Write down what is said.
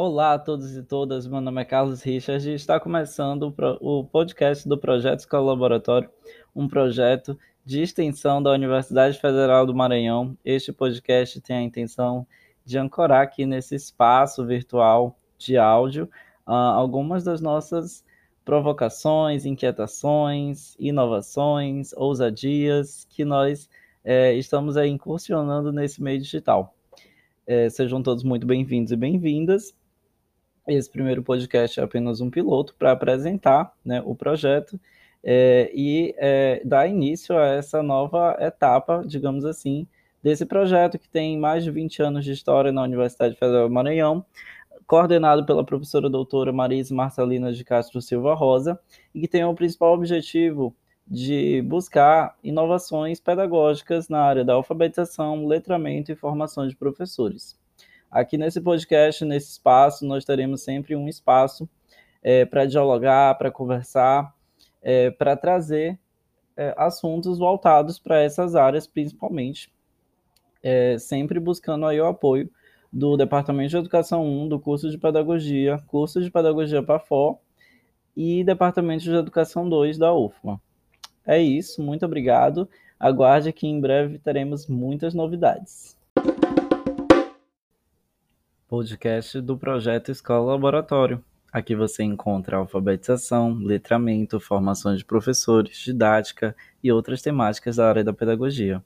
Olá a todos e todas, meu nome é Carlos Richard e está começando o podcast do Projeto Escola Laboratório, um projeto de extensão da Universidade Federal do Maranhão. Este podcast tem a intenção de ancorar aqui nesse espaço virtual de áudio uh, algumas das nossas provocações, inquietações, inovações, ousadias que nós eh, estamos aí incursionando nesse meio digital. Eh, sejam todos muito bem-vindos e bem-vindas. Esse primeiro podcast é apenas um piloto para apresentar né, o projeto é, e é, dar início a essa nova etapa, digamos assim, desse projeto que tem mais de 20 anos de história na Universidade Federal do Maranhão, coordenado pela professora doutora Marisa Marcelina de Castro Silva Rosa, e que tem o principal objetivo de buscar inovações pedagógicas na área da alfabetização, letramento e formação de professores. Aqui nesse podcast, nesse espaço, nós teremos sempre um espaço é, para dialogar, para conversar, é, para trazer é, assuntos voltados para essas áreas, principalmente, é, sempre buscando aí o apoio do Departamento de Educação 1, do curso de Pedagogia, curso de Pedagogia PAFO e Departamento de Educação 2 da UFMA. É isso, muito obrigado. Aguarde que em breve teremos muitas novidades podcast do projeto Escola Laboratório. Aqui você encontra alfabetização, letramento, formação de professores, didática e outras temáticas da área da pedagogia.